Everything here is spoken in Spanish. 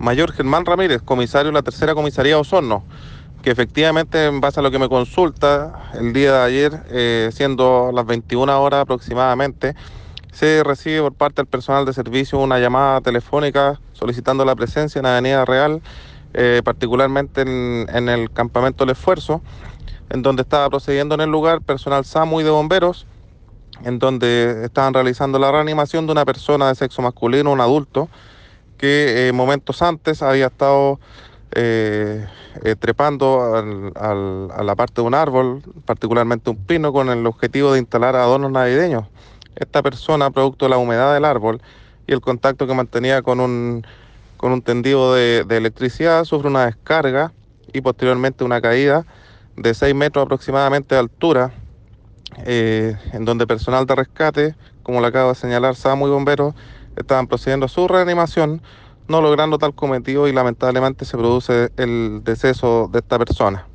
Mayor Germán Ramírez, comisario de la tercera comisaría Osorno, que efectivamente en base a lo que me consulta el día de ayer, eh, siendo las 21 horas aproximadamente, se recibe por parte del personal de servicio una llamada telefónica solicitando la presencia en Avenida Real, eh, particularmente en, en, el campamento del esfuerzo, en donde estaba procediendo en el lugar personal SAMU y de bomberos, en donde estaban realizando la reanimación de una persona de sexo masculino, un adulto, que eh, momentos antes había estado eh, eh, trepando a la parte de un árbol, particularmente un pino, con el objetivo de instalar adornos navideños. Esta persona, producto de la humedad del árbol y el contacto que mantenía con un, con un tendido de, electricidad, sufre una descarga y posteriormente una caída de 6 metros aproximadamente de altura, en donde personal de rescate, como le acabo de señalar, SAMU y bomberos, estaban procediendo a su reanimación, no logrando tal cometido y lamentablemente se produce el deceso de esta persona.